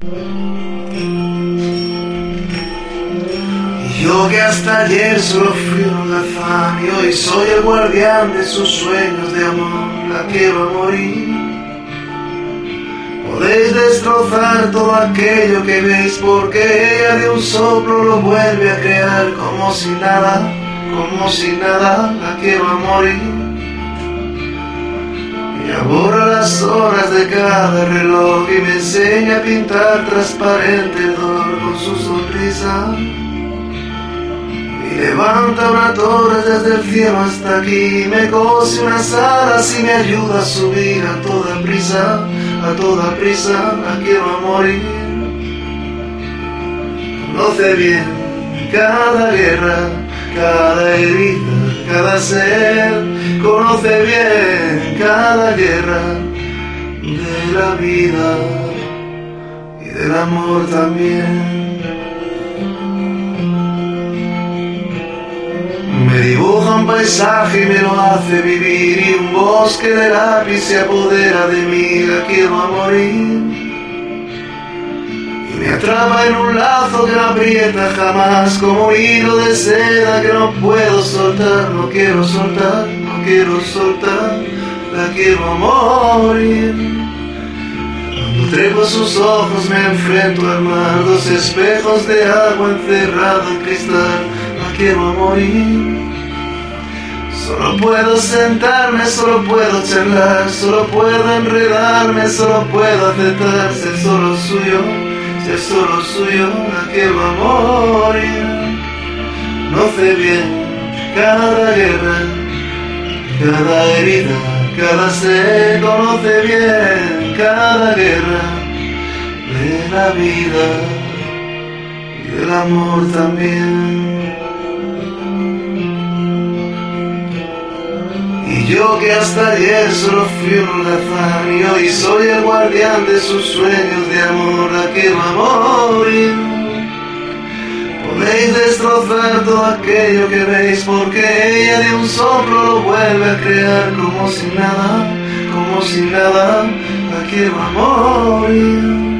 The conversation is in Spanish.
Yo que hasta ayer solo fui un afán y hoy soy el guardián de sus sueños de amor, la quiero a morir. Podéis destrozar todo aquello que veis porque ella de un soplo lo vuelve a crear como si nada, como si nada, la quiero a morir. Y horas de cada reloj y me enseña a pintar transparente el dolor con su sonrisa. Y levanta una torre desde el cielo hasta aquí, me cose unas alas y me ayuda a subir a toda prisa, a toda prisa, la quiero a morir. Conoce bien cada guerra, cada herida, cada ser, conoce bien cada guerra de la vida y del amor también. Me dibuja un paisaje y me lo hace vivir y un bosque de lápiz se apodera de mí, la quiero a morir. Me atrapa en un lazo que no aprieta jamás, como hilo de seda que no puedo soltar, no quiero soltar, no quiero soltar, la quiero morir. Trepo sus ojos me enfrento al mar, dos espejos de agua encerrado en cristal, la quiero a morir. Solo puedo sentarme, solo puedo charlar, solo puedo enredarme, solo puedo aceptar ser solo suyo, ser solo suyo, la quiero a morir. No sé bien cada guerra, cada herida, cada ser, conoce bien vida y del amor también. Y yo que hasta ayer solo fui un holgazán y hoy soy el guardián de sus sueños de amor, la quiero a morir. Podéis destrozar todo aquello que veis porque ella de un soplo lo vuelve a crear como si nada, como si nada, la quiero a morir.